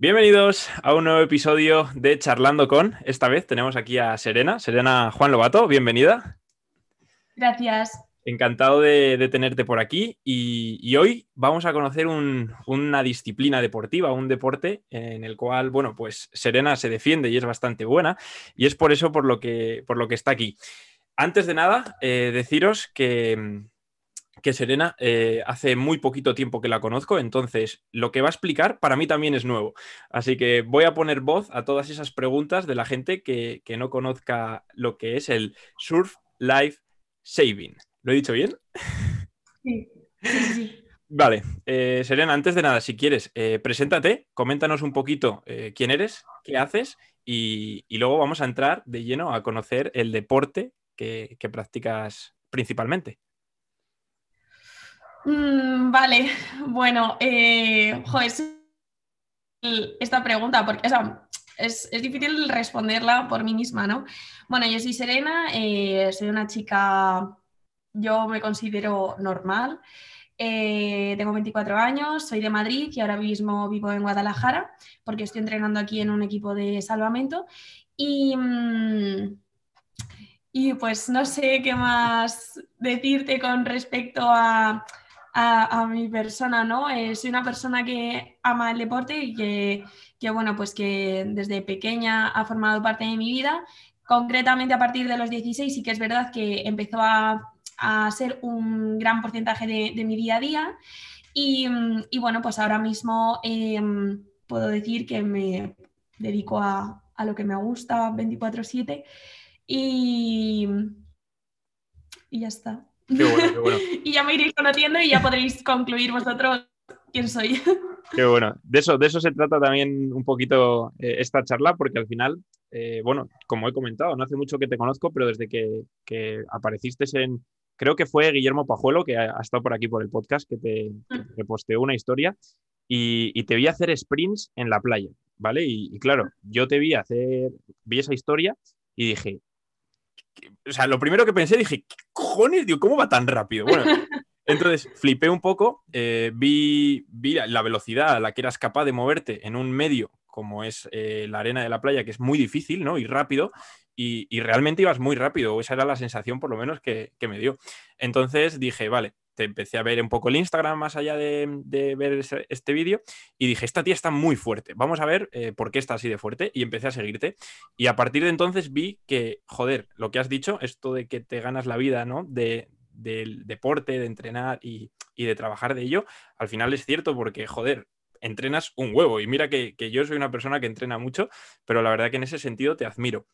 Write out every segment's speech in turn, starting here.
Bienvenidos a un nuevo episodio de Charlando con. Esta vez tenemos aquí a Serena. Serena Juan Lobato, bienvenida. Gracias. Encantado de, tenerte por aquí y, hoy vamos a conocer una disciplina deportiva, un deporte en el cual, bueno, pues Serena se defiende y es bastante buena y es por eso por lo que, por lo que está aquí. Antes de nada, eh, deciros que, que Serena eh, hace muy poquito tiempo que la conozco, entonces lo que va a explicar para mí también es nuevo. Así que voy a poner voz a todas esas preguntas de la gente que, que no conozca lo que es el Surf Life Saving. ¿Lo he dicho bien? Sí, sí, Vale, eh, Serena, antes de nada, si quieres, eh, preséntate, coméntanos un poquito eh, quién eres, qué haces y, luego vamos a entrar de lleno a conocer el deporte que, practicas principalmente. Mm, vale, bueno, joder, esta pregunta, porque es, es, difícil responderla por mí misma, ¿no? Bueno, yo soy Serena, soy una chica yo me considero normal. Eh, tengo 24 años, soy de Madrid y ahora mismo vivo en Guadalajara porque estoy entrenando aquí en un equipo de salvamento. Y, mm, y pues no sé qué más decirte con respecto a, a, mi persona, ¿no? Eh, soy una persona que ama el deporte y que, que, bueno, pues que desde pequeña ha formado parte de mi vida. Concretamente a partir de los 16 sí que es verdad que empezó a a ser un gran porcentaje de, mi día a día. Y, bueno, pues ahora mismo em, puedo decir que me dedico a, lo que me gusta 24/7 y, y ya está. y ya me iréis conociendo y ya podréis concluir vosotros quién soy. Qué bueno. De eso, de eso se trata también un poquito eh, esta charla, porque al final, eh, bueno, como he comentado, no hace mucho que te conozco, pero desde que, que apareciste en, creo que fue Guillermo Pajuelo, que ha, estado por aquí por el podcast, que te, mm. posteó una historia y, te vi hacer sprints en la playa, ¿vale? Y, claro, yo te vi hacer, vi esa historia y dije, o sea, lo primero que pensé, dije, ¿qué cojones, digo, cómo va tan rápido? Bueno, entonces flipé un poco, eh, vi, vi, la velocidad a la que eras capaz de moverte en un medio como es eh, la arena de la playa, que es muy difícil, ¿no? Y rápido, y, realmente ibas muy rápido, esa era la sensación por lo menos que, me dio. Entonces dije, vale, empecé a ver un poco el Instagram más allá de, ver este vídeo y dije, esta tía está muy fuerte, vamos a ver eh, por qué está así de fuerte y empecé a seguirte. Y a partir de entonces vi que, joder, lo que has dicho, esto de que te ganas la vida, ¿no? De, del deporte, de entrenar y, de trabajar de ello, al final es cierto porque, joder, entrenas un huevo. Y mira que, que yo soy una persona que entrena mucho, pero la verdad que en ese sentido te admiro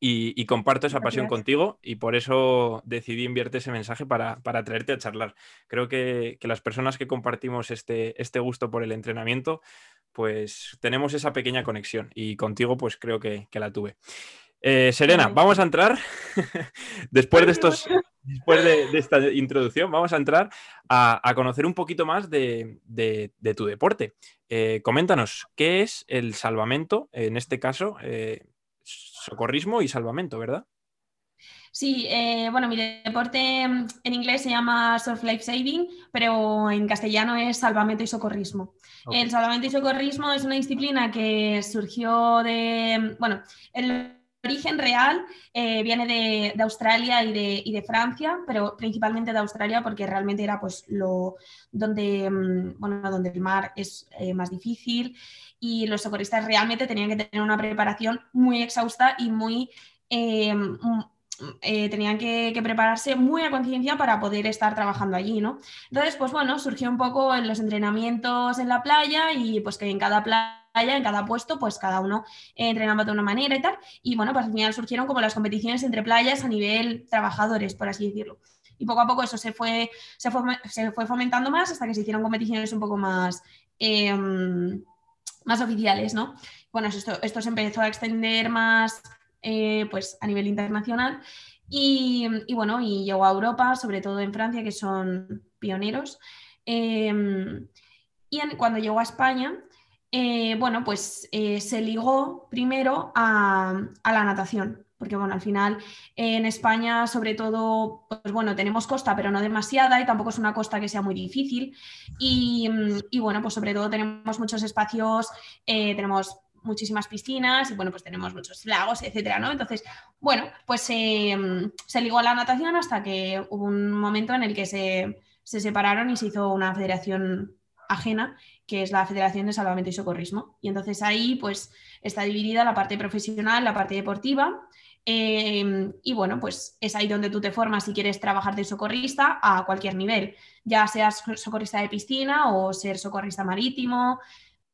y, comparto esa pasión contigo y por eso decidí enviarte ese mensaje para, traerte a charlar. Creo que, las personas que compartimos este, este gusto por el entrenamiento, pues tenemos esa pequeña conexión y contigo pues creo que, la tuve. Eh, Serena, vamos a entrar, después de estos, después de, esta introducción, vamos a entrar a, conocer un poquito más de, tu deporte. Eh, coméntanos, ¿qué es el salvamento? En este caso, eh, socorrismo y salvamento, ¿verdad? Sí, eh, bueno, mi deporte mm, en inglés se llama Surf Life Saving, pero en castellano es salvamento y socorrismo. El salvamento y socorrismo es una disciplina que surgió de, mm, bueno, el origen real eh, viene de, Australia y de, Francia, pero principalmente de Australia porque realmente era pues lo donde, mm, bueno, donde el mar es eh, más difícil y los socorristas realmente tenían que tener una preparación muy exhausta y muy... Eh, mm, tenían que, que, prepararse muy a conciencia para poder estar trabajando allí, ¿no? Entonces, pues bueno, surgió un poco en los entrenamientos en la playa y pues que en cada playa en cada puesto, pues cada uno entrenaba de una manera y tal. Y bueno, pues al final surgieron como las competiciones entre playas a nivel trabajadores, por así decirlo. Y poco a poco eso se fue, se fue, fomentando más hasta que se hicieron competiciones un poco más, em, más oficiales, ¿no? Bueno, esto, esto se empezó a extender más eh, pues a nivel internacional y, bueno, y llegó a Europa, sobre todo en Francia, que son pioneros. Em, y cuando llegó a España, eh, bueno, pues eh, se ligó primero a, la natación. porque bueno, al final en España sobre todo, pues bueno, tenemos costa, pero no demasiada y tampoco es una costa que sea muy difícil. Y, bueno, pues sobre todo tenemos muchos espacios, eh, tenemos muchísimas piscinas y bueno, pues tenemos muchos lagos, etcétera, ¿no? Entonces, bueno, pues se ligó a la natación hasta que hubo un momento en el que se separaron y se hizo una federación ajena, que es la Federación de Salvamento y Socorrismo. Y entonces ahí pues está dividida la parte profesional, la parte deportiva Em, y bueno, pues es ahí donde tú te formas si quieres trabajar de socorrista a cualquier nivel, ya seas socorrista de piscina o ser socorrista marítimo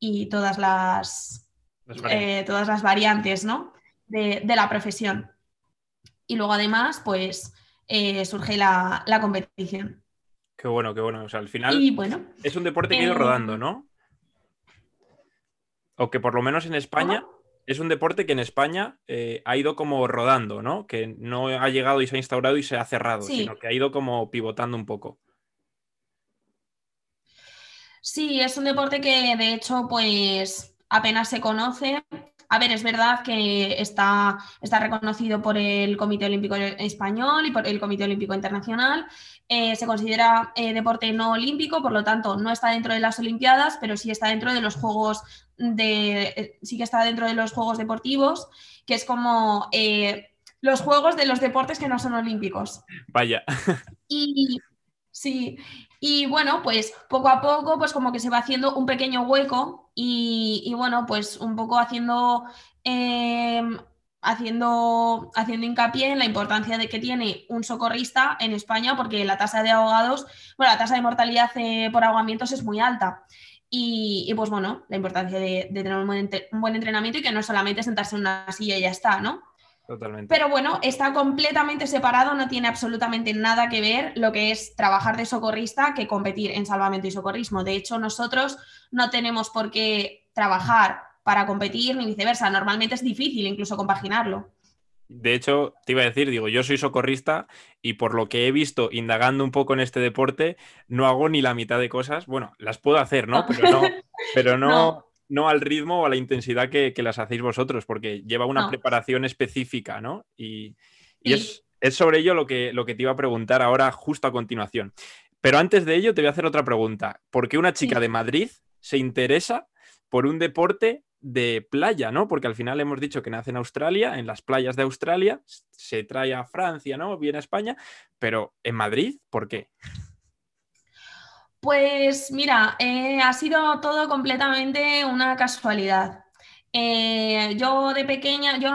y todas las, eh, todas las variantes de, la profesión. Y luego además, pues eh, surge la, competición. Qué bueno, qué bueno. O sea, al final bueno, es un deporte que ha ido rodando, ¿no? O que por lo menos en España es un deporte que en España eh, ha ido como rodando, ¿no? Que no ha llegado y se ha instaurado y se ha cerrado, sino que ha ido como pivotando un poco. Sí, es un deporte que de hecho pues apenas se conoce. A ver, es verdad que está, está reconocido por el Comité Olímpico Español y por el Comité Olímpico Internacional. Eh, se considera eh, deporte no olímpico, por lo tanto no está dentro de las Olimpiadas, pero sí está dentro de los Juegos de, eh, sí que está dentro de los Juegos Deportivos, que es como los Juegos de los deportes que no son olímpicos. Vaya. Y sí, y bueno, pues poco a poco, pues como que se va haciendo un pequeño hueco y, bueno, pues un poco haciendo... Em, haciendo, haciendo hincapié en la importancia de que tiene un socorrista en España, porque la tasa de ahogados, bueno, la tasa de mortalidad eh, por ahogamientos es muy alta. Y, pues bueno, la importancia de, tener un buen, entrenamiento y que no solamente sentarse en una silla y ya está, ¿no? Totalmente. Pero bueno, está completamente separado, no tiene absolutamente nada que ver lo que es trabajar de socorrista que competir en salvamento y socorrismo. De hecho, nosotros no tenemos por qué trabajar para competir ni viceversa. Normalmente es difícil incluso compaginarlo. De hecho, te iba a decir, digo, yo soy socorrista y por lo que he visto indagando un poco en este deporte, no hago ni la mitad de cosas. Bueno, las puedo hacer, ¿no? Pero no, pero no, no. Al ritmo o a la intensidad que, las hacéis vosotros, porque lleva una preparación específica, ¿no? Y, es, sobre ello lo que, lo que te iba a preguntar ahora, justo a continuación. Pero antes de ello, te voy a hacer otra pregunta. ¿Por qué una chica de Madrid se interesa por un deporte de playa, ¿no? Porque al final hemos dicho que nace en Australia, en las playas de Australia, se trae a Francia, ¿no? Viene a España, pero en Madrid, ¿por qué? Pues mira, eh, ha sido todo completamente una casualidad. Eh, yo de pequeña, yo,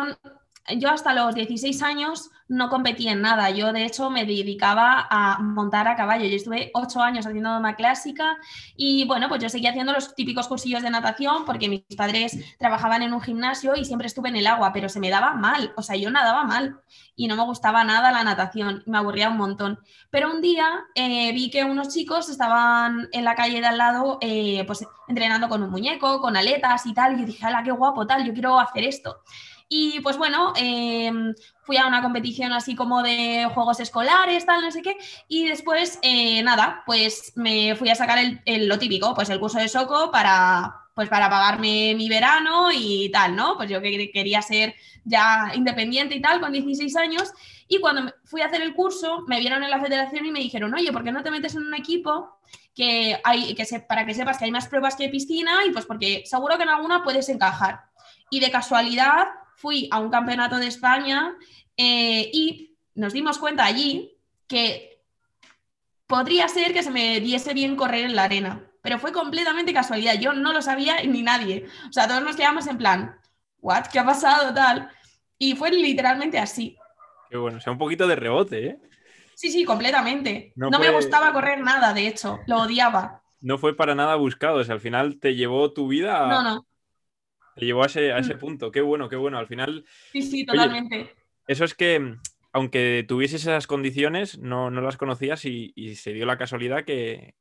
yo hasta los 16 años no competí en nada. Yo, de hecho, me dedicaba a montar a caballo. Yo estuve ocho años haciendo doma clásica y, bueno, pues yo seguía haciendo los típicos cursillos de natación porque mis padres trabajaban en un gimnasio y siempre estuve en el agua, pero se me daba mal. O sea, yo nadaba mal y no me gustaba nada la natación. Me aburría un montón. Pero un día eh, vi que unos chicos estaban en la calle de al lado, eh, pues entrenando con un muñeco, con aletas y tal. Y yo dije, ¡hala, qué guapo, tal! Yo quiero hacer esto. Y pues bueno, em, fui a una competición así como de juegos escolares, tal, no sé qué. Y después, eh, nada, pues me fui a sacar el, lo típico, pues el curso de Soco para, pues para pagarme mi verano y tal, ¿no? Pues yo quería ser ya independiente y tal, con 16 años. Y cuando fui a hacer el curso, me vieron en la federación y me dijeron, oye, ¿por qué no te metes en un equipo que hay, que se, para que sepas que hay más pruebas que piscina? Y pues porque seguro que en alguna puedes encajar. Y de casualidad, fui a un campeonato de España eh, y nos dimos cuenta allí que podría ser que se me diese bien correr en la arena, pero fue completamente casualidad. Yo no lo sabía ni nadie. O sea, todos nos quedamos en plan, ¿what? ¿Qué ha pasado? Tal. Y fue literalmente así. Qué bueno, o sea, un poquito de rebote, ¿eh? Sí, sí, completamente. No, me gustaba correr nada, de hecho, lo odiaba. No fue para nada buscado, o sea, al final te llevó tu vida No, no. Te llevó a ese, a ese mm. punto. Qué bueno, qué bueno. Al final. Sí, sí, totalmente. eso es que, aunque tuvieses esas condiciones, no, las conocías y, se dio la casualidad que,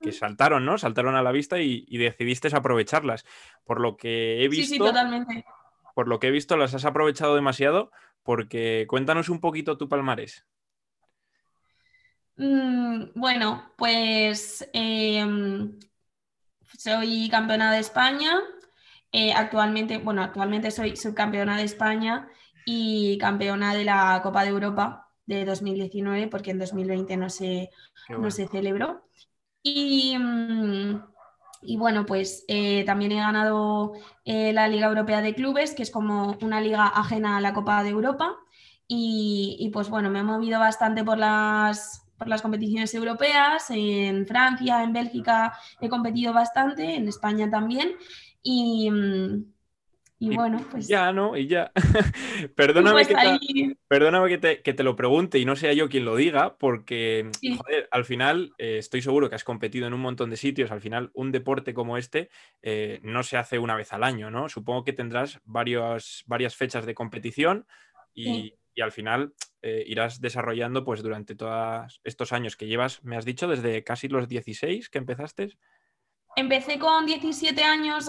mm. saltaron, ¿no? Saltaron a la vista y, decidiste aprovecharlas. Por lo que he visto. Sí, sí, totalmente. Por lo que he visto, las has aprovechado demasiado. Porque cuéntanos un poquito tu palmarés. Mm, bueno, pues em, soy campeona de España, eh, actualmente, bueno, actualmente soy subcampeona de España y campeona de la Copa de Europa de 2019, porque en 2020 no se, no se celebró. Y, mm, y bueno, pues eh, también he ganado eh, la Liga Europea de Clubes, que es como una liga ajena a la Copa de Europa. Y, pues bueno, me he movido bastante por las, por las competiciones europeas. En Francia, en Bélgica he competido bastante, en España también. Y, mm, y, bueno, pues. Ya, ¿no? Y ya. perdóname, pues que, te, perdóname que, te, lo pregunte y no sea yo quien lo diga, porque joder, al final eh, estoy seguro que has competido en un montón de sitios. Al final, un deporte como este eh, no se hace una vez al año, ¿no? Supongo que tendrás varios, varias fechas de competición y, y al final eh, irás desarrollando, pues durante todos estos años que llevas, me has dicho, desde casi los 16 que empezaste. Empecé con 17 años,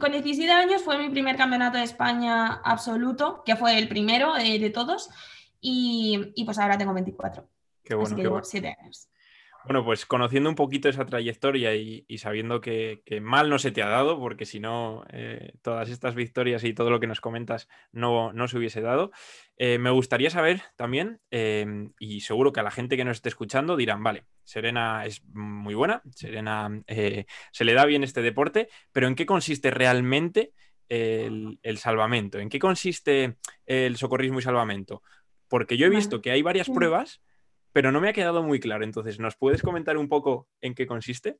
con 17 años fue mi primer campeonato de España absoluto, que fue el primero de todos, y, pues ahora tengo 24. Qué bueno, qué bueno. 7 años. Bueno, pues conociendo un poquito esa trayectoria y, sabiendo que, mal no se te ha dado, porque si no, eh, todas estas victorias y todo lo que nos comentas no, no se hubiese dado, eh, me gustaría saber también, y seguro que a la gente que nos esté escuchando dirán, vale, Serena es muy buena, Serena eh, se le da bien este deporte, pero ¿en qué consiste realmente el, salvamento? ¿En qué consiste el socorrismo y salvamento? Porque yo he visto que hay varias pruebas pero no me ha quedado muy claro. Entonces, ¿nos puedes comentar un poco en qué consiste?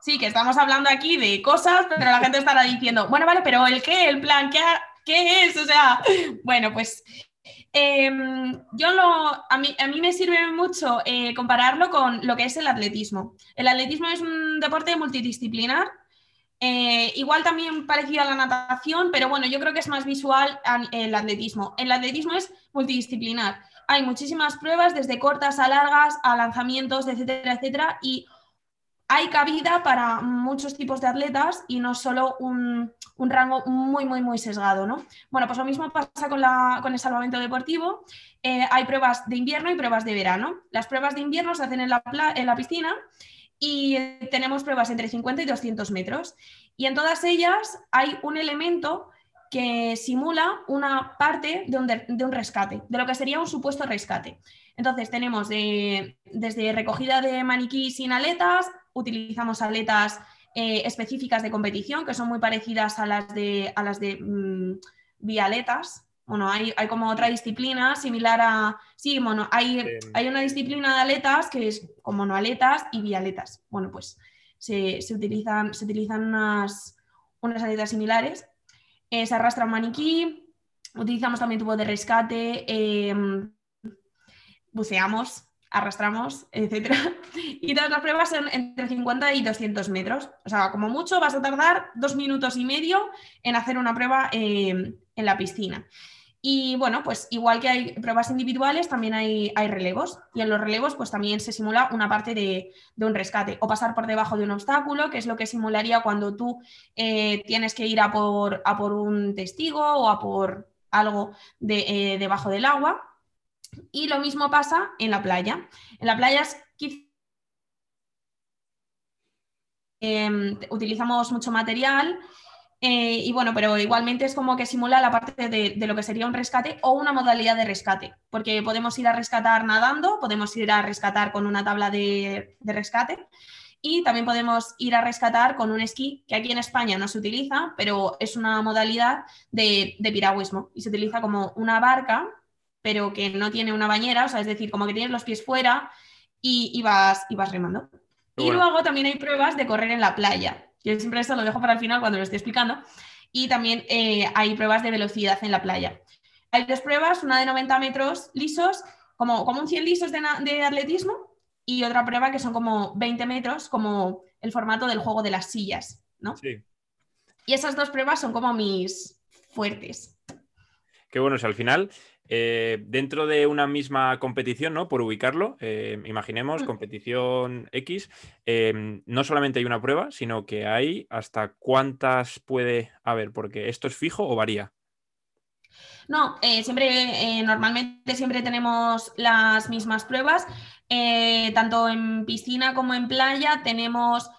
Sí, que estamos hablando aquí de cosas, pero la gente estará diciendo, bueno, vale, pero ¿el qué? ¿El plan? ¿Qué, qué es? O sea, bueno, pues em, yo lo, a mí, a mí me sirve mucho eh, compararlo con lo que es el atletismo. El atletismo es un deporte multidisciplinar, eh, igual también parecido a la natación, pero bueno, yo creo que es más visual el atletismo. El atletismo es multidisciplinar hay muchísimas pruebas, desde cortas a largas, a lanzamientos, etcétera, etcétera, y hay cabida para muchos tipos de atletas y no solo un, rango muy, muy, muy sesgado, ¿no? Bueno, pues lo mismo pasa con, el salvamento deportivo. Eh, hay pruebas de invierno y pruebas de verano. Las pruebas de invierno se hacen en la, en la piscina y tenemos pruebas entre 50 y 200 metros. Y en todas ellas hay un elemento que simula una parte de un, rescate, de lo que sería un supuesto rescate. Entonces tenemos desde recogida de maniquí sin aletas, utilizamos aletas eh, específicas de competición que son muy parecidas a las de, a las de mm, vialetas. Bueno, hay, como otra disciplina similar a... Sí, bueno, hay, hay una disciplina de aletas que es como monoaletas y vialetas. Bueno, pues se, utilizan, se utilizan unas, unas aletas similares eh, se arrastra un maniquí, utilizamos también tubo de rescate, em, buceamos, arrastramos, etc. Y todas las pruebas son entre 50 y 200 metros. O sea, como mucho vas a tardar dos minutos y medio en hacer una prueba em, en la piscina. Y bueno, pues igual que hay pruebas individuales, también hay, hay relevos. Y en los relevos, pues también se simula una parte de, un rescate o pasar por debajo de un obstáculo, que es lo que simularía cuando tú eh, tienes que ir a por, a por, un testigo o a por algo de, eh, debajo del agua. Y lo mismo pasa en la playa. En la playa em, utilizamos mucho material eh, y bueno, pero igualmente es como que simula la parte de, lo que sería un rescate o una modalidad de rescate, porque podemos ir a rescatar nadando, podemos ir a rescatar con una tabla de, rescate y también podemos ir a rescatar con un esquí, que aquí en España no se utiliza, pero es una modalidad de, piragüismo y se utiliza como una barca, pero que no tiene una bañera, o sea, es decir, como que tienes los pies fuera y, vas, y vas remando. Y luego también hay pruebas de correr en la playa. Yo siempre esto lo dejo para el final cuando lo estoy explicando. Y también eh, hay pruebas de velocidad en la playa. Hay dos pruebas, una de 90 metros lisos, como, como un 100 lisos de, atletismo, y otra prueba que son como 20 metros, como el formato del juego de las sillas, ¿no? Sí. Y esas dos pruebas son como mis fuertes. Qué bueno, o al final eh, dentro de una misma competición, ¿no? Por ubicarlo, eh, imaginemos, competición X, eh, no solamente hay una prueba, sino que hay hasta cuántas puede haber, porque esto es fijo o varía. No, siempre, normalmente siempre tenemos las mismas pruebas. tanto en piscina como en playa tenemos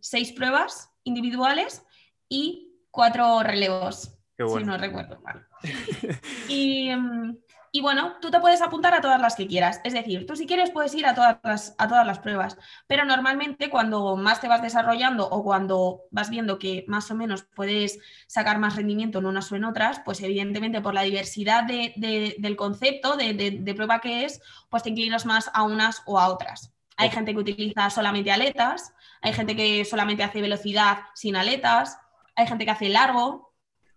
seis pruebas individuales y cuatro relevos. Si no recuerdo y, mm, y, bueno, tú te puedes apuntar a todas las que quieras. Es decir, tú si quieres puedes ir a todas, las, a todas las pruebas. Pero normalmente cuando más te vas desarrollando o cuando vas viendo que más o menos puedes sacar más rendimiento en unas o en otras, pues evidentemente por la diversidad del concepto de, de, prueba que es, pues te inclinas más a unas o a otras. Hay gente que utiliza solamente aletas, hay gente que solamente hace velocidad sin aletas, hay gente que hace largo.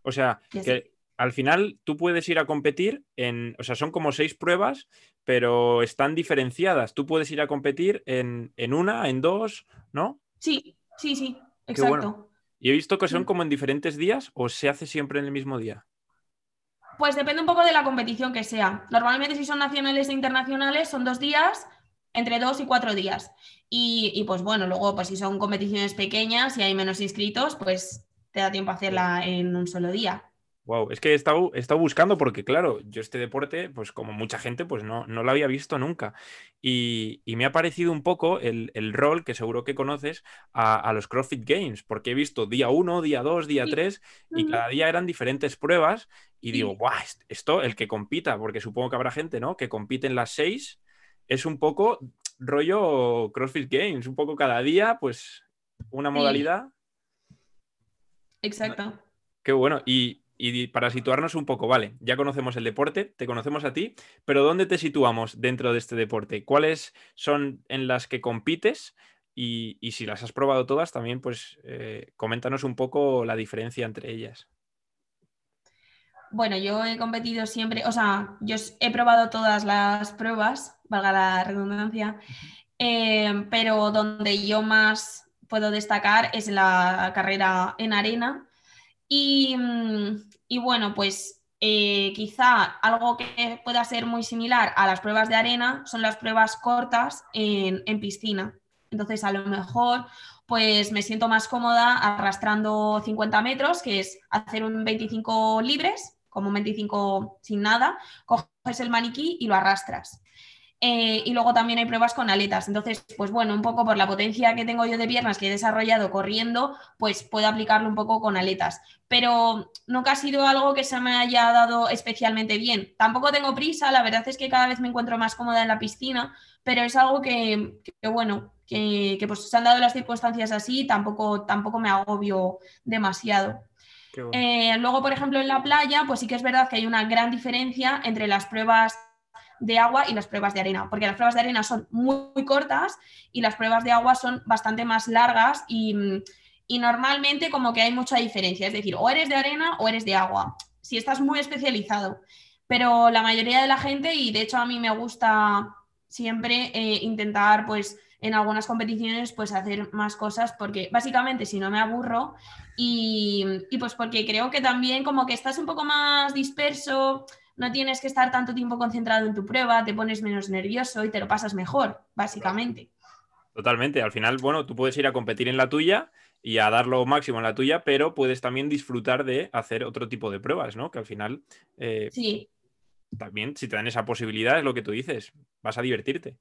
O sea, que al final tú puedes ir a competir en, o sea, son como seis pruebas, pero están diferenciadas. Tú puedes ir a competir en, una, en dos, ¿no? Sí, sí, sí, exacto. Y he visto que son como en diferentes días o se hace siempre en el mismo día. Pues depende un poco de la competición que sea. Normalmente si son nacionales e internacionales son dos días, entre dos y cuatro días. Y, y, pues bueno, luego pues si son competiciones pequeñas y hay menos inscritos, pues te da tiempo a hacerla en un solo día. Wow, es que he estado, buscando porque, claro, yo este deporte, pues como mucha gente, pues no, no lo había visto nunca. Y, me ha parecido un poco el, rol que seguro que conoces a, los CrossFit Games, porque he visto día 1, día 2, día 3 y cada día eran diferentes pruebas. Y digo, guau, esto, el que compita, porque supongo que habrá gente, ¿no? Que compite en las 6, es un poco rollo CrossFit Games, un poco cada día, pues una modalidad. Exacto. Qué bueno. Y, para situarnos un poco, vale, ya conocemos el deporte, te conocemos a ti, pero ¿dónde te situamos dentro de este deporte? ¿Cuáles son en las que compites? Y, si las has probado todas, también pues eh, coméntanos un poco la diferencia entre ellas. Bueno, yo he competido siempre, o sea, yo he probado todas las pruebas, valga la redundancia, eh, pero donde yo más puedo destacar es la carrera en arena. Y, mm, bueno, pues eh, quizá algo que pueda ser muy similar a las pruebas de arena son las pruebas cortas en, piscina. Entonces, a lo mejor, pues me siento más cómoda arrastrando 50 metros, que es hacer un 25 libres, como un 25 sin nada, coges el maniquí y lo arrastras. Eh, y luego también hay pruebas con aletas. Entonces, pues bueno, un poco por la potencia que tengo yo de piernas que he desarrollado corriendo, pues puedo aplicarlo un poco con aletas. Pero nunca ha sido algo que se me haya dado especialmente bien. Tampoco tengo prisa, la verdad es que cada vez me encuentro más cómoda en la piscina, pero es algo que, bueno, que, pues se han dado las circunstancias así, tampoco, tampoco me agobio demasiado. Eh, luego, por ejemplo, en la playa, pues sí que es verdad que hay una gran diferencia entre las pruebas de agua y las pruebas de arena, porque las pruebas de arena son muy, cortas y las pruebas de agua son bastante más largas y, normalmente como que hay mucha diferencia, es decir, o eres de arena o eres de agua, si estás muy especializado, pero la mayoría de la gente, y de hecho a mí me gusta siempre eh, intentar pues en algunas competiciones pues hacer más cosas porque básicamente si no me aburro y, y, pues porque creo que también como que estás un poco más disperso, no tienes que estar tanto tiempo concentrado en tu prueba, te pones menos nervioso y te lo pasas mejor, básicamente. Totalmente. Al final, bueno, tú puedes ir a competir en la tuya y a dar lo máximo en la tuya, pero puedes también disfrutar de hacer otro tipo de pruebas, ¿no? Que al final. Eh, sí. También, si te dan esa posibilidad, es lo que tú dices, vas a divertirte.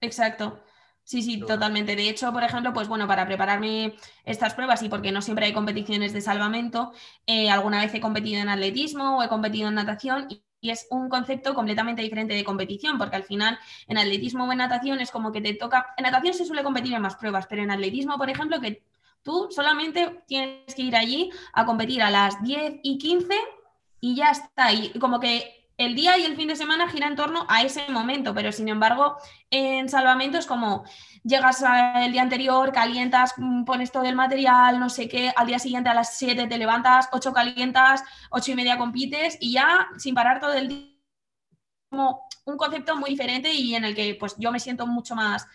Exacto. Sí, sí, totalmente. De hecho, por ejemplo, pues bueno, para prepararme estas pruebas y porque no siempre hay competiciones de salvamento, eh, alguna vez he competido en atletismo o he competido en natación y, es un concepto completamente diferente de competición, porque al final en atletismo o en natación es como que te toca, en natación se suele competir en más pruebas, pero en atletismo, por ejemplo, que tú solamente tienes que ir allí a competir a las 10 y 15 y ya está. Y como que el día y el fin de semana gira en torno a ese momento, pero sin embargo, en salvamento es como llegas el día anterior, calientas, mm, pones todo el material, no sé qué, al día siguiente a las 7 te levantas, 8 calientas, 8 y media compites y ya sin parar todo el día. Como un concepto muy diferente y en el que pues yo me siento mucho más,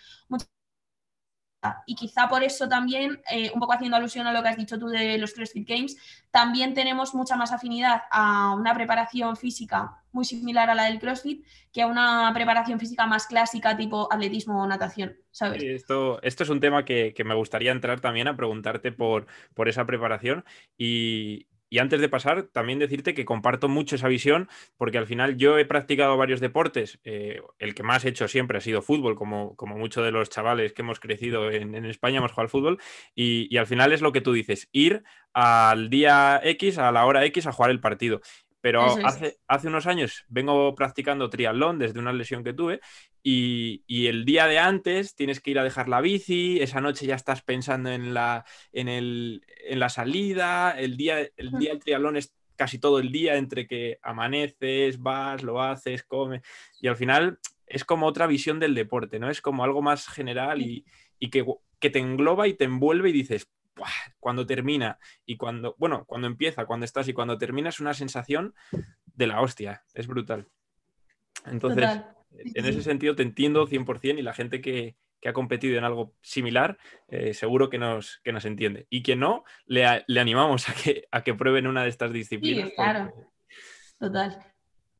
y quizá por eso también, eh, un poco haciendo alusión a lo que has dicho tú de los CrossFit Games, también tenemos mucha más afinidad a una preparación física muy similar a la del CrossFit que a una preparación física más clásica tipo atletismo o natación, ¿sabes? esto, esto es un tema que, me gustaría entrar también a preguntarte por, por esa preparación y, y antes de pasar, también decirte que comparto mucho esa visión, porque al final yo he practicado varios deportes. Eh, el que más he hecho siempre ha sido fútbol, como, como muchos de los chavales que hemos crecido en, España hemos jugado al fútbol. Y, al final es lo que tú dices, ir al día X, a la hora X, a jugar el partido. Pero hace, hace, unos años vengo practicando triatlón desde una lesión que tuve y, el día de antes tienes que ir a dejar la bici, esa noche ya estás pensando en la, en el, en la salida, el día, el día del triatlón es casi todo el día entre que amaneces, vas, lo haces, comes y al final es como otra visión del deporte, ¿no? Es como algo más general y, que, que te engloba y te envuelve y dices, cuando termina y cuando, bueno, cuando empieza, cuando estás y cuando termina es una sensación de la hostia, es brutal. Entonces, en ese sentido te entiendo 100% y la gente que, ha competido en algo similar, eh, seguro que nos, que nos entiende. Y que no, le, animamos a que, a que prueben una de estas disciplinas. Sí, claro. Total.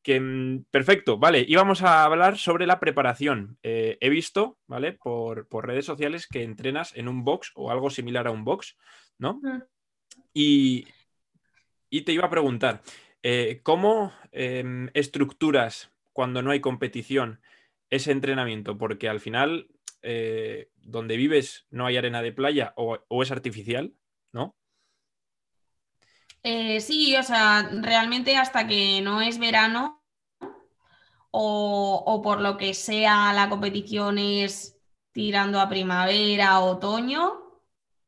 Que, mm, perfecto, vale, íbamos a hablar sobre la preparación. Eh, he visto, ¿vale? Por, redes sociales que entrenas en un box o algo similar a un box, ¿no? Y, te iba a preguntar, eh, ¿cómo em, estructuras cuando no hay competición ese entrenamiento? Porque al final, eh, donde vives no hay arena de playa o, o es artificial. Eh, sí, o sea, realmente hasta que no es verano o, por lo que sea la competición es tirando a primavera, otoño,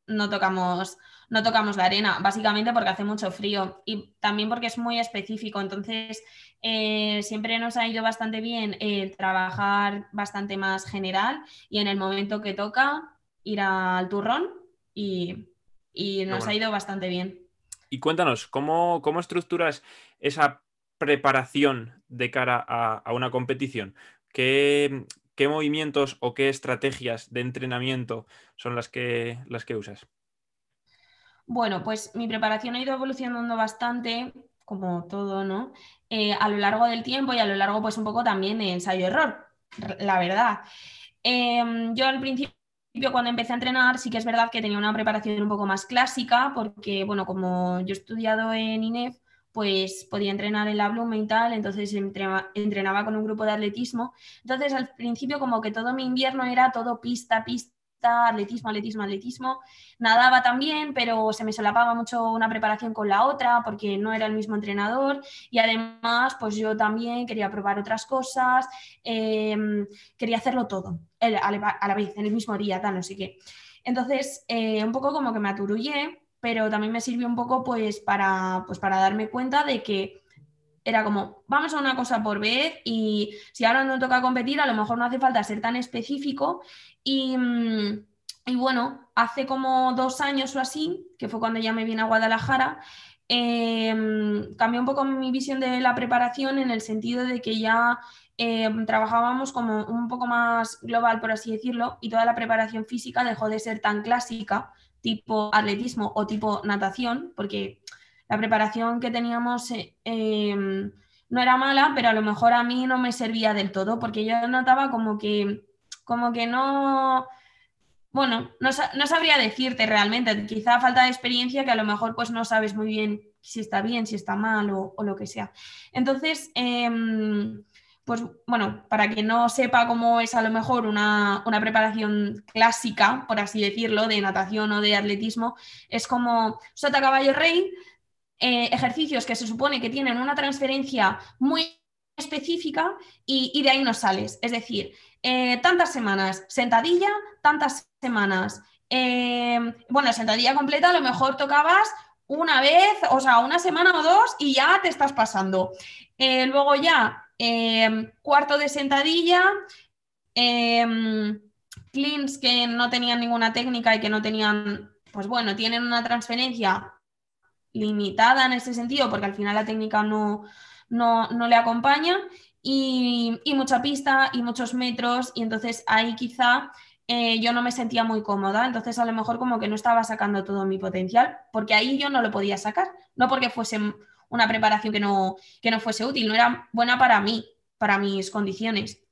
no tocamos, no tocamos la arena, básicamente porque hace mucho frío y también porque es muy específico. Entonces, eh, siempre nos ha ido bastante bien eh, trabajar bastante más general y en el momento que toca ir al turrón y, nos ha ido bastante bien. Y cuéntanos, ¿cómo, estructuras esa preparación de cara a, una competición? ¿Qué, movimientos o qué estrategias de entrenamiento son las que, las que usas? Bueno, pues mi preparación ha ido evolucionando bastante, como todo, ¿no? Eh, a lo largo del tiempo y a lo largo, pues un poco también de ensayo-error, la verdad. Em, yo al principio cuando empecé a entrenar sí que es verdad que tenía una preparación un poco más clásica porque, bueno, como yo he estudiado en INEF, pues podía entrenar en la Blume y tal, entonces entrenaba, con un grupo de atletismo. Entonces al principio como que todo mi invierno era todo pista, pista atletismo, atletismo, atletismo. Nadaba también, pero se me solapaba mucho una preparación con la otra porque no era el mismo entrenador y además pues yo también quería probar otras cosas, em, quería hacerlo todo a la vez, en el mismo día, tal, no sé qué. Entonces, eh, un poco como que me aturullé, pero también me sirvió un poco pues para, pues para darme cuenta de que era como, vamos a una cosa por vez y si ahora no toca competir, a lo mejor no hace falta ser tan específico. Y, mm, bueno, hace como dos años o así, que fue cuando ya me vine a Guadalajara, em, cambió un poco mi visión de la preparación en el sentido de que ya em, trabajábamos como un poco más global, por así decirlo, y toda la preparación física dejó de ser tan clásica, tipo atletismo o tipo natación, porque la preparación que teníamos eh, em, no era mala, pero a lo mejor a mí no me servía del todo, porque yo notaba como que, como que no, bueno, no, sabría decirte realmente, quizá falta de experiencia que a lo mejor pues no sabes muy bien si está bien, si está mal o, lo que sea. Entonces, em, pues bueno, para que no sepa cómo es a lo mejor una, preparación clásica, por así decirlo, de natación o de atletismo, es como sota caballo rey, eh, ejercicios que se supone que tienen una transferencia muy específica y, de ahí no sales. Es decir, eh, tantas semanas sentadilla, tantas semanas. Eh, bueno, sentadilla completa a lo mejor tocabas una vez, o sea, una semana o dos y ya te estás pasando. luego ya, cuarto de sentadilla, cleans que no tenían ninguna técnica y que no tenían, pues bueno, tienen una transferencia limitada en ese sentido, porque al final la técnica no, no, le acompaña, y, mucha pista y muchos metros, y entonces ahí quizá eh, yo no me sentía muy cómoda, entonces a lo mejor como que no estaba sacando todo mi potencial, porque ahí yo no lo podía sacar, no porque fuese una preparación que no, que no fuese útil, no era buena para mí, para mis condiciones.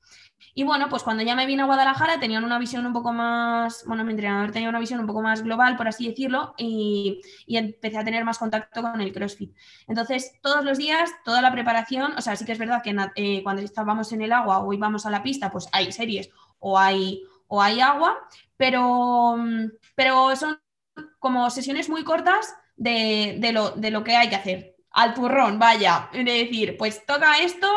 Y bueno, pues cuando ya me vine a Guadalajara tenían una visión un poco más, bueno, mi entrenador tenía una visión un poco más global, por así decirlo, y, empecé a tener más contacto con el CrossFit. Entonces, todos los días, toda la preparación, o sea, sí que es verdad que eh, cuando estábamos en el agua o íbamos a la pista, pues hay series o hay, o hay agua, pero, pero son como sesiones muy cortas de, lo, de lo que hay que hacer. Al turrón, vaya. De decir, pues toca esto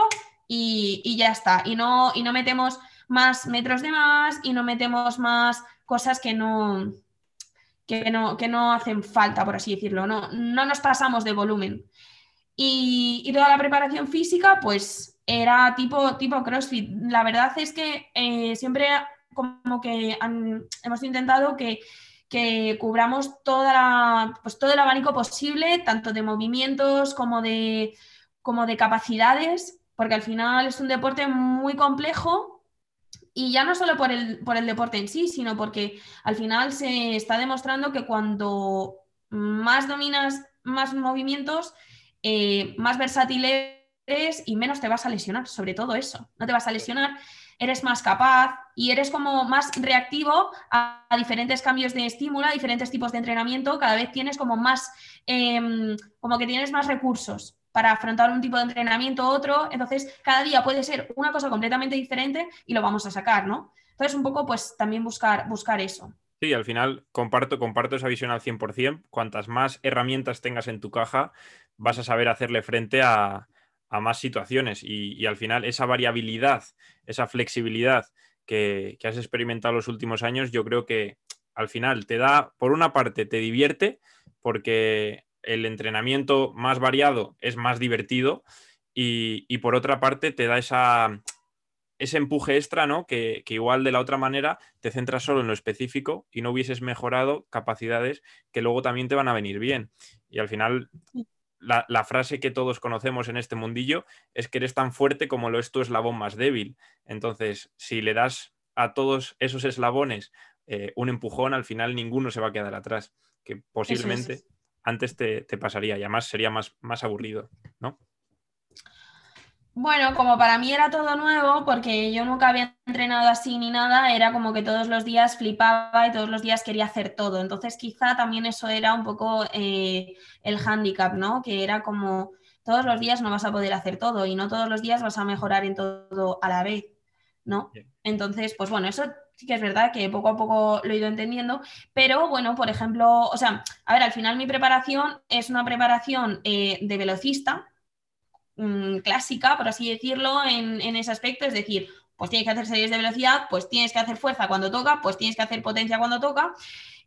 y, ya está. Y no, y no metemos más metros de más y no metemos más cosas que no, que no, que no hacen falta, por así decirlo. No, no nos pasamos de volumen. Y, toda la preparación física, pues era tipo, tipo CrossFit. La verdad es que eh, siempre como que hemos intentado que, cubramos toda pues todo el abanico posible, tanto de movimientos como de, como de capacidades, porque al final es un deporte muy complejo y ya no solo por el, por el deporte en sí, sino porque al final se está demostrando que cuando más dominas más movimientos, eh, más versátil eres y menos te vas a lesionar, sobre todo eso. No te vas a lesionar, eres más capaz y eres como más reactivo a, diferentes cambios de estímulo, a diferentes tipos de entrenamiento. Cada vez tienes como más, em, como que tienes más recursos para afrontar un tipo de entrenamiento otro. Entonces, cada día puede ser una cosa completamente diferente y lo vamos a sacar, ¿no? Entonces, un poco, pues también buscar, buscar eso. Sí, al final comparto, comparto esa visión al 100%. Cuantas más herramientas tengas en tu caja, vas a saber hacerle frente a, más situaciones y, al final esa variabilidad, esa flexibilidad que, has experimentado los últimos años, yo creo que al final te da, por una parte, te divierte porque el entrenamiento más variado es más divertido y, y por otra parte te da esa, ese empuje extra, ¿no? Que, igual de la otra manera te centras solo en lo específico y no hubieses mejorado capacidades que luego también te van a venir bien. Y al final, la, frase que todos conocemos en este mundillo es que eres tan fuerte como lo es tu eslabón más débil. Entonces, si le das a todos esos eslabones eh, un empujón, al final ninguno se va a quedar atrás, que posiblemente antes te, te, pasaría y además sería más, más aburrido, ¿no? Bueno, como para mí era todo nuevo, porque yo nunca había entrenado así ni nada, era como que todos los días flipaba y todos los días quería hacer todo. Entonces quizá también eso era un poco eh, el hándicap, ¿no? Que era como todos los días no vas a poder hacer todo y no todos los días vas a mejorar en todo a la vez, ¿no? Entonces, pues bueno, eso sí que es verdad que poco a poco lo he ido entendiendo, pero bueno, por ejemplo, o sea, a ver, al final mi preparación es una preparación eh, de velocista Mm, clásica, por así decirlo, en, ese aspecto. Es decir, pues tienes que hacer series de velocidad, pues tienes que hacer fuerza cuando toca, pues tienes que hacer potencia cuando toca.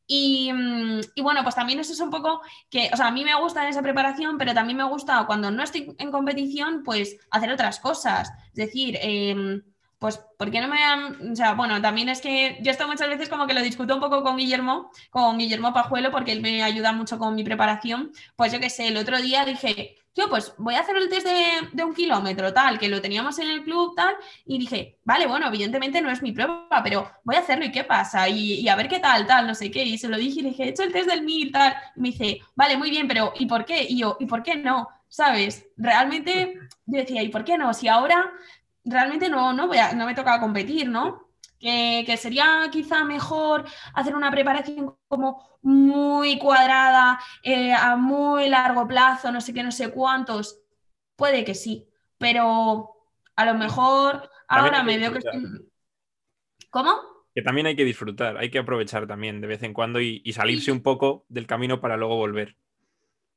Y, mm, bueno, pues también eso es un poco que, o sea, a mí me gusta esa preparación, pero también me gusta cuando no estoy en competición, pues hacer otras cosas. Es decir, em, pues, ¿por qué no me han...? O sea, bueno, también es que yo esto muchas veces como que lo discuto un poco con Guillermo, con Guillermo Pajuelo, porque él me ayuda mucho con mi preparación. Pues yo qué sé, el otro día dije, yo pues voy a hacer el test de, un kilómetro, tal, que lo teníamos en el club, tal, y dije, vale, bueno, evidentemente no es mi prueba, pero voy a hacerlo y qué pasa, y, a ver qué tal, tal, no sé qué, y se lo dije y le dije, he hecho el test del mil, tal, y me dice, vale, muy bien, pero ¿y por qué? Y yo, ¿y por qué no? ¿Sabes? Realmente yo decía, ¿y por qué no? Si ahora realmente no, no, voy a, no me toca competir, ¿no? que, sería quizá mejor hacer una preparación como muy cuadrada, eh, a muy largo plazo, no sé qué, no sé cuántos. Puede que sí, pero a lo mejor ahora me veo que... ¿Cómo? Que también hay que disfrutar, hay que aprovechar también de vez en cuando y, y salirse un poco del camino para luego volver.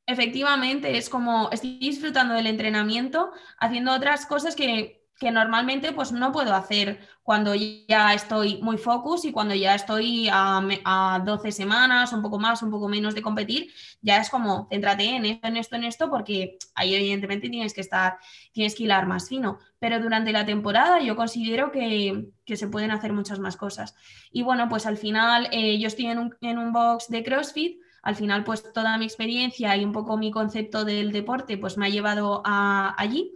Efectivamente, es como estoy disfrutando del entrenamiento, haciendo otras cosas que que normalmente pues no puedo hacer cuando ya estoy muy focus y cuando ya estoy a, 12 semanas, un poco más, un poco menos de competir, ya es como, céntrate en esto, en esto, en esto, porque ahí evidentemente tienes que estar, tienes que hilar más fino. Pero durante la temporada yo considero que, se pueden hacer muchas más cosas. Y bueno, pues al final eh, yo estoy en un, en un box de CrossFit, al final pues toda mi experiencia y un poco mi concepto del deporte pues me ha llevado a, allí.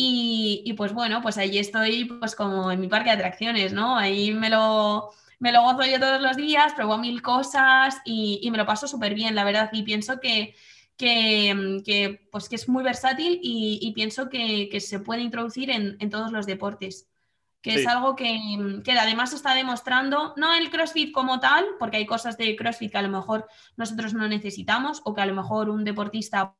Y, pues bueno, pues ahí estoy pues como en mi parque de atracciones, ¿no? Ahí me lo, me lo gozo yo todos los días, pruebo mil cosas y, me lo paso súper bien, la verdad. Y pienso que, que, pues que es muy versátil y, pienso que, se puede introducir en, todos los deportes. Que es algo que, que, además está demostrando, no el CrossFit como tal, porque hay cosas de CrossFit que a lo mejor nosotros no necesitamos o que a lo mejor un deportista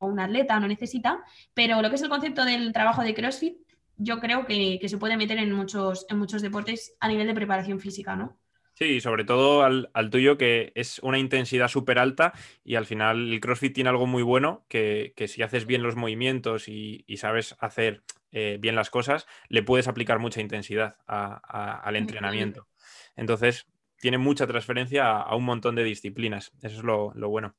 un atleta no necesita, pero lo que es el concepto del trabajo de CrossFit, yo creo que, se puede meter en muchos, en muchos deportes a nivel de preparación física, ¿no? Sí, sobre todo al, tuyo, que es una intensidad súper alta y al final el CrossFit tiene algo muy bueno, que, si haces bien los movimientos y, sabes hacer eh, bien las cosas, le puedes aplicar mucha intensidad al entrenamiento. Entonces, tiene mucha transferencia a, un montón de disciplinas. Eso es lo, bueno.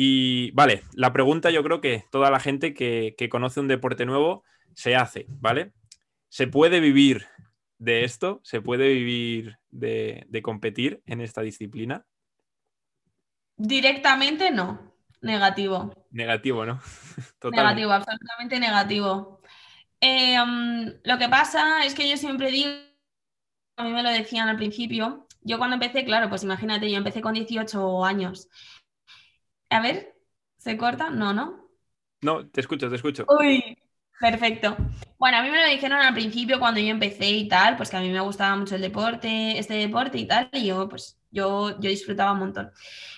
Y vale, la pregunta yo creo que toda la gente que, que conoce un deporte nuevo se hace, ¿vale? ¿Se puede vivir de esto? ¿Se puede vivir de, competir en esta disciplina? Directamente no. Negativo. Negativo, ¿no? Negativo, absolutamente negativo. Eh, um, lo que pasa es que yo siempre digo, a mí me lo decían al principio, yo cuando empecé, claro, pues imagínate, yo empecé con 18 años. A ver, ¿se corta? No, ¿no? No, te escucho, te escucho. Uy, Perfecto. Bueno, a mí me lo dijeron al principio cuando yo empecé y tal, pues que a mí me gustaba mucho el deporte, este deporte y tal, y yo pues yo, yo disfrutaba un montón.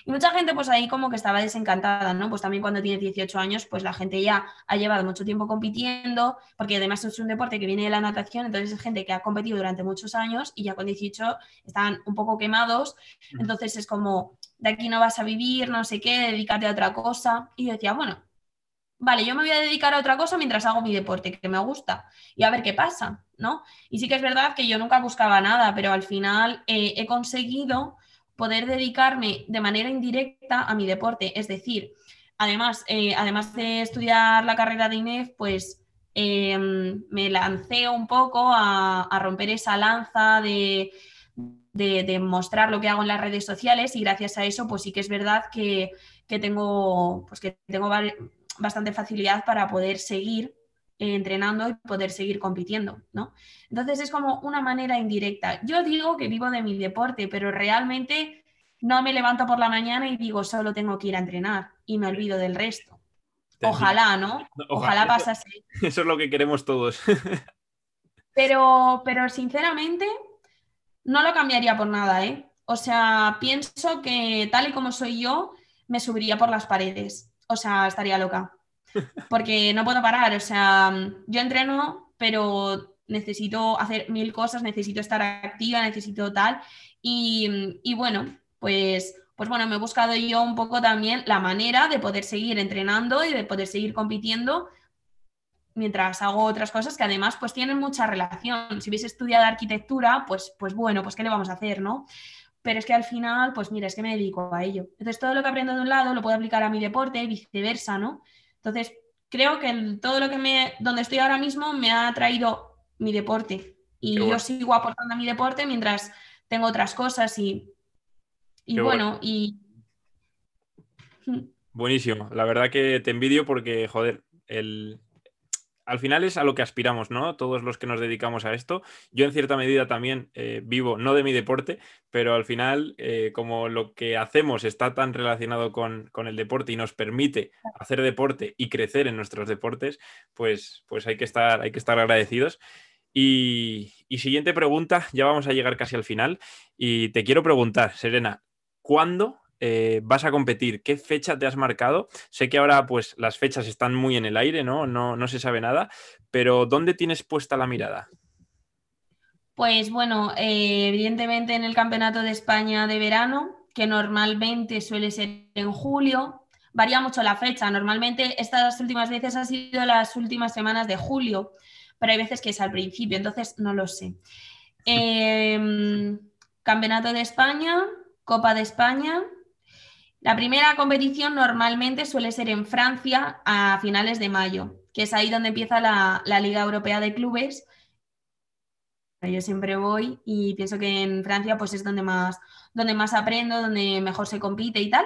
Y mucha gente pues ahí como que estaba desencantada, ¿no? Pues también cuando tienes 18 años, pues la gente ya ha llevado mucho tiempo compitiendo, porque además es un deporte que viene de la natación, entonces es gente que ha competido durante muchos años y ya con 18 están un poco quemados, entonces es como, de aquí no vas a vivir, no sé qué, dedícate a otra cosa. Y yo decía, bueno, vale, yo me voy a dedicar a otra cosa mientras hago mi deporte, que me gusta, y a ver qué pasa, ¿no? Y sí que es verdad que yo nunca buscaba nada, pero al final eh, he conseguido poder dedicarme de manera indirecta a mi deporte, es decir, además, eh, además de estudiar la carrera de INEF, pues em, me lancé un poco a, romper esa lanza de, de, mostrar lo que hago en las redes sociales y gracias a eso, pues sí que es verdad que, que tengo, pues que tengo bastante facilidad para poder seguir eh, entrenando y poder seguir compitiendo, ¿no? Entonces es como una manera indirecta. Yo digo que vivo de mi deporte, pero realmente no me levanto por la mañana y digo solo tengo que ir a entrenar y me olvido del resto. Ojalá, ¿no? Ojalá, pasase. Eso es lo que queremos todos. pero, pero sinceramente no lo cambiaría por nada, ¿eh? O sea, pienso que tal y como soy yo, me subiría por las paredes o sea, estaría loca. Porque no puedo parar, o sea, yo entreno, pero necesito hacer mil cosas, necesito estar activa, necesito tal. Y, bueno, pues, pues bueno, me he buscado yo un poco también la manera de poder seguir entrenando y de poder seguir compitiendo mientras hago otras cosas que además pues tienen mucha relación. Si hubiese estudiado arquitectura, pues, pues bueno, pues ¿qué le vamos a hacer, no? Pero es que al final, pues mira, es que me dedico a ello. Entonces, todo lo que aprendo de un lado lo puedo aplicar a mi deporte y viceversa, ¿no? Entonces, creo que todo lo que me, donde estoy ahora mismo me ha traído mi deporte y yo sigo aportando a mi deporte mientras tengo otras cosas y, y bueno, y... Buenísimo, la verdad que te envidio porque, joder, el, al final es a lo que aspiramos, ¿no? Todos los que nos dedicamos a esto. Yo en cierta medida también eh, vivo, no de mi deporte, pero al final, eh, como lo que hacemos está tan relacionado con, el deporte y nos permite hacer deporte y crecer en nuestros deportes, pues, pues hay, que estar, hay que estar agradecidos. Y siguiente pregunta, ya vamos a llegar casi al final. Y te quiero preguntar, Serena, ¿cuándo eh, vas a competir? ¿Qué fecha te has marcado? Sé que ahora pues las fechas están muy en el aire, ¿no? No, no se sabe nada, pero ¿dónde tienes puesta la mirada? Pues bueno, eh, evidentemente en el Campeonato de España de verano, que normalmente suele ser en julio, varía mucho la fecha. Normalmente estas últimas veces han sido las últimas semanas de julio, pero hay veces que es al principio, entonces no lo sé. Em, Campeonato de España, Copa de España, la primera competición normalmente suele ser en Francia a finales de mayo, que es ahí donde empieza la, Liga Europea de Clubes. Yo siempre voy y pienso que en Francia pues es donde más, donde más aprendo, donde mejor se compite y tal.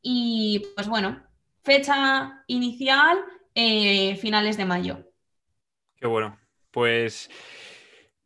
Y pues bueno, fecha inicial, eh, finales de mayo. Qué bueno. Pues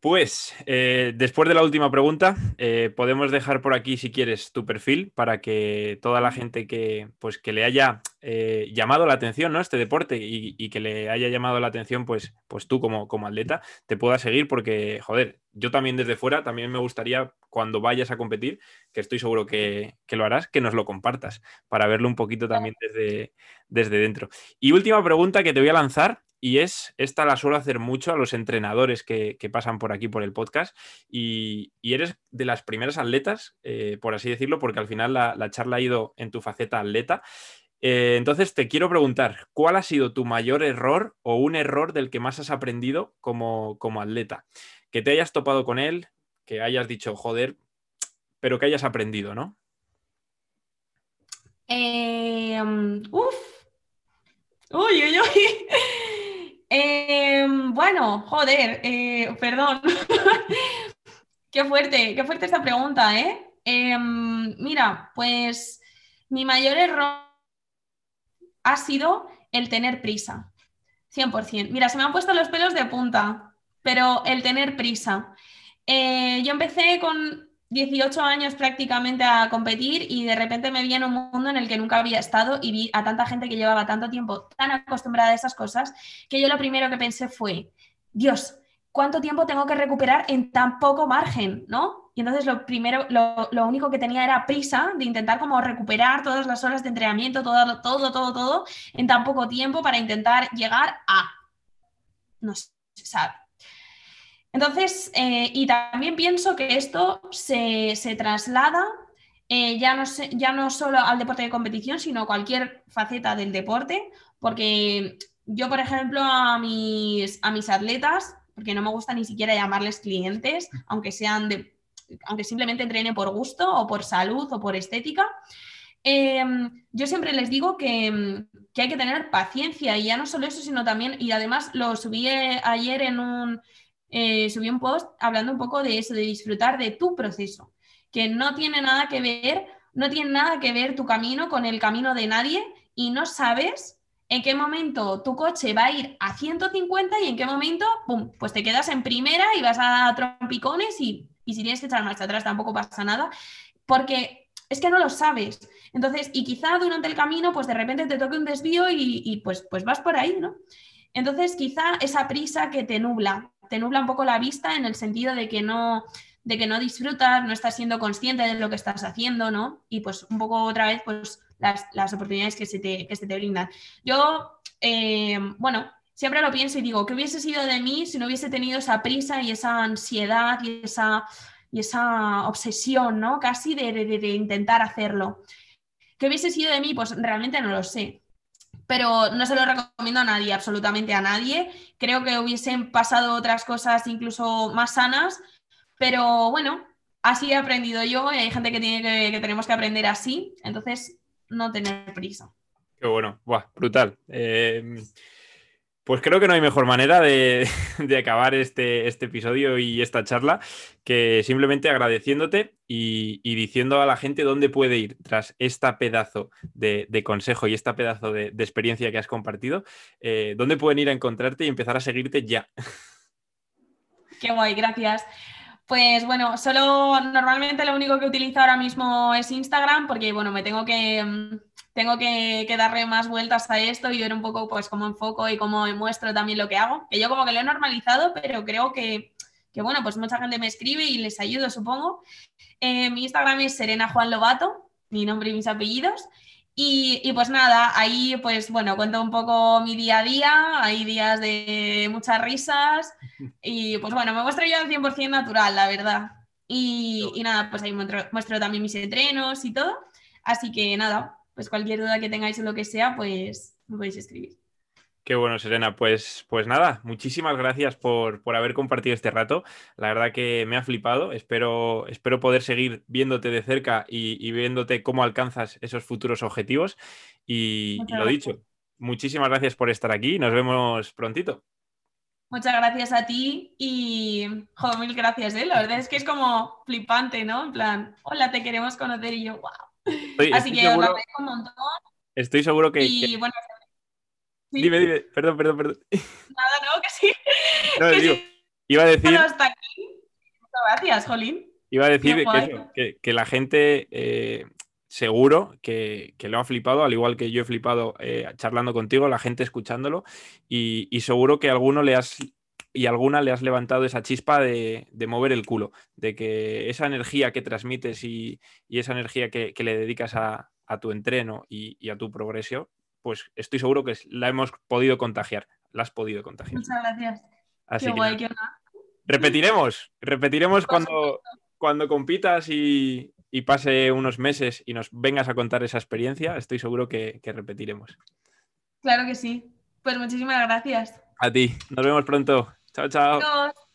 pues eh, después de la última pregunta, eh, podemos dejar por aquí, si quieres, tu perfil para que toda la gente que, pues, que le haya eh, llamado la atención ¿no? este deporte y, que le haya llamado la atención, pues, pues tú como, como atleta, te pueda seguir porque, joder, yo también desde fuera, también me gustaría cuando vayas a competir, que estoy seguro que, que lo harás, que nos lo compartas para verlo un poquito también desde, desde dentro. Y última pregunta que te voy a lanzar y es, esta la suelo hacer mucho a los entrenadores que, pasan por aquí por el podcast y, eres de las primeras atletas, eh, por así decirlo, porque al final la, charla ha ido en tu faceta atleta. Eh, entonces te quiero preguntar, ¿cuál ha sido tu mayor error o un error del que más has aprendido como, como atleta? Que te hayas topado con él, que hayas dicho, joder, pero que hayas aprendido, ¿no? Eh, uf. Uy, uy, uy. Em, bueno, joder, eh, perdón. qué fuerte, qué fuerte esta pregunta, ¿eh? Em, mira, pues mi mayor error ha sido el tener prisa. 100%. Mira, se me han puesto los pelos de punta, pero el tener prisa. Eh, yo empecé con 18 años prácticamente a competir y de repente me vi en un mundo en el que nunca había estado y vi a tanta gente que llevaba tanto tiempo tan acostumbrada a esas cosas que yo lo primero que pensé fue, Dios, ¿cuánto tiempo tengo que recuperar en tan poco margen? ¿no? Y entonces lo primero, lo, único que tenía era prisa de intentar como recuperar todas las horas de entrenamiento, todo, todo, todo, todo, en tan poco tiempo para intentar llegar a, no sé, sabe entonces, eh, y también pienso que esto se, traslada eh, ya, no ya no solo al deporte de competición, sino a cualquier faceta del deporte, porque yo, por ejemplo, a mis, a mis atletas, porque no me gusta ni siquiera llamarles clientes, aunque sean de, aunque simplemente entrenen por gusto o por salud o por estética, em, yo siempre les digo que, que, hay que tener paciencia y ya no solo eso, sino también, y además lo subí ayer en un, eh, subí un post hablando un poco de eso, de disfrutar de tu proceso, que no tiene nada que ver, no tiene nada que ver tu camino con el camino de nadie y no sabes en qué momento tu coche va a ir a 150 y en qué momento, pues te quedas en primera y vas a trompicones y, y si tienes que echar marcha atrás tampoco pasa nada, porque es que no lo sabes. Entonces, y quizá durante el camino, pues de repente te toque un desvío y, y pues, pues vas por ahí, ¿no? Entonces, quizá esa prisa que te nubla, te nubla un poco la vista en el sentido de que no, de que no disfrutas, no estás siendo consciente de lo que estás haciendo, ¿no? Y pues un poco otra vez, pues las, oportunidades que se, te, que se te brindan. Yo, eh, bueno, siempre lo pienso y digo, ¿qué hubiese sido de mí si no hubiese tenido esa prisa y esa ansiedad y esa, y esa obsesión, ¿no? Casi de, de intentar hacerlo. ¿Qué hubiese sido de mí? Pues realmente no lo sé pero no se lo recomiendo a nadie, absolutamente a nadie. Creo que hubiesen pasado otras cosas incluso más sanas, pero bueno, así he aprendido yo y hay gente que, tiene que, tenemos que aprender así, entonces no tener prisa. Qué bueno, Buah, brutal. Eh, pues creo que no hay mejor manera de, acabar este, este, episodio y esta charla que simplemente agradeciéndote y, diciendo a la gente dónde puede ir tras esta pedazo de, consejo y esta pedazo de, experiencia que has compartido, eh, dónde pueden ir a encontrarte y empezar a seguirte ya. Qué guay, gracias. Pues bueno, solo normalmente lo único que utilizo ahora mismo es Instagram porque bueno, me tengo que mm, tengo que, darle más vueltas a esto y ver un poco pues cómo enfoco y cómo muestro también lo que hago. Que yo como que lo he normalizado, pero creo que, bueno, pues mucha gente me escribe y les ayudo, supongo. Eh, mi Instagram es Serena Juan Lobato, mi nombre y mis apellidos. Y, pues nada, ahí pues bueno, cuento un poco mi día a día, hay días de muchas risas y pues bueno, me muestro yo al 100% natural, la verdad. Y, nada, pues ahí muestro, también mis entrenos y todo. Así que nada, pues cualquier duda que tengáis o lo que sea, pues me podéis escribir. Qué bueno, Serena. Pues, pues nada, muchísimas gracias por, haber compartido este rato. La verdad que me ha flipado. Espero, espero poder seguir viéndote de cerca y, viéndote cómo alcanzas esos futuros objetivos. Y, lo dicho, muchísimas gracias por estar aquí. Nos vemos prontito. Muchas gracias a ti y joder, mil gracias, ¿eh? La verdad es que es como flipante, ¿no? En plan, hola, te queremos conocer y yo, wow. Así que seguro, un montón. Estoy seguro que. Y bueno. Dime, dime, perdón, perdón, perdón. Nada, no, que sí. No, digo, iba a decir. hasta aquí. Gracias, Jolín. Iba a decir que, que, la gente. Eh, seguro que, que, lo ha flipado, al igual que yo he flipado eh, charlando contigo, la gente escuchándolo, y, y, seguro que a alguno le has y alguna le has levantado esa chispa de, mover el culo, de que esa energía que transmites y, esa energía que, le dedicas a, tu entreno y, a tu progresión, pues estoy seguro que la hemos podido contagiar la has podido contagiar. Muchas gracias. Así qué que guay, qué repetiremos, repetiremos cuando, cuando compitas y, y pase unos meses y nos vengas a contar esa experiencia. Estoy seguro que, que repetiremos. Claro que sí. Pues muchísimas gracias. A ti, nos vemos pronto. Chao, chao. Adiós.